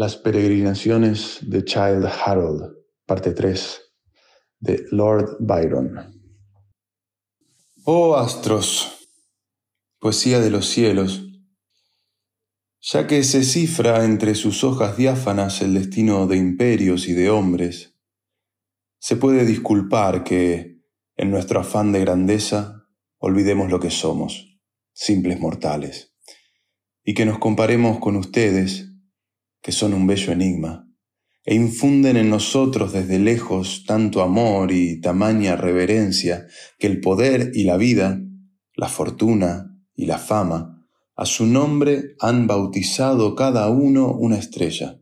Las peregrinaciones de Child Harold, parte 3, de Lord Byron. Oh astros, poesía de los cielos, ya que se cifra entre sus hojas diáfanas el destino de imperios y de hombres, se puede disculpar que, en nuestro afán de grandeza, olvidemos lo que somos, simples mortales, y que nos comparemos con ustedes, que son un bello enigma, e infunden en nosotros desde lejos tanto amor y tamaña reverencia que el poder y la vida, la fortuna y la fama, a su nombre han bautizado cada uno una estrella.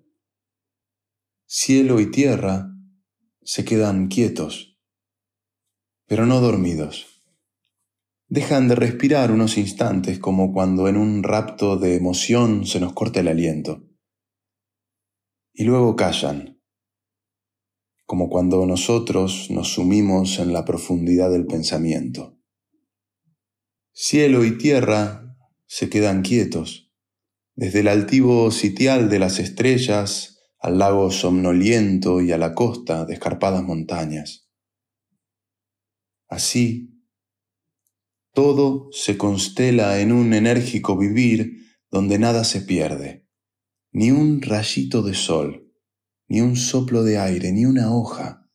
Cielo y tierra se quedan quietos, pero no dormidos. Dejan de respirar unos instantes como cuando en un rapto de emoción se nos corta el aliento y luego callan, como cuando nosotros nos sumimos en la profundidad del pensamiento. Cielo y tierra se quedan quietos, desde el altivo sitial de las estrellas al lago somnoliento y a la costa de escarpadas montañas. Así, todo se constela en un enérgico vivir donde nada se pierde ni un rayito de sol, ni un soplo de aire, ni una hoja,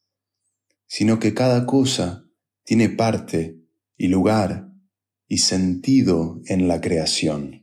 sino que cada cosa tiene parte y lugar y sentido en la creación.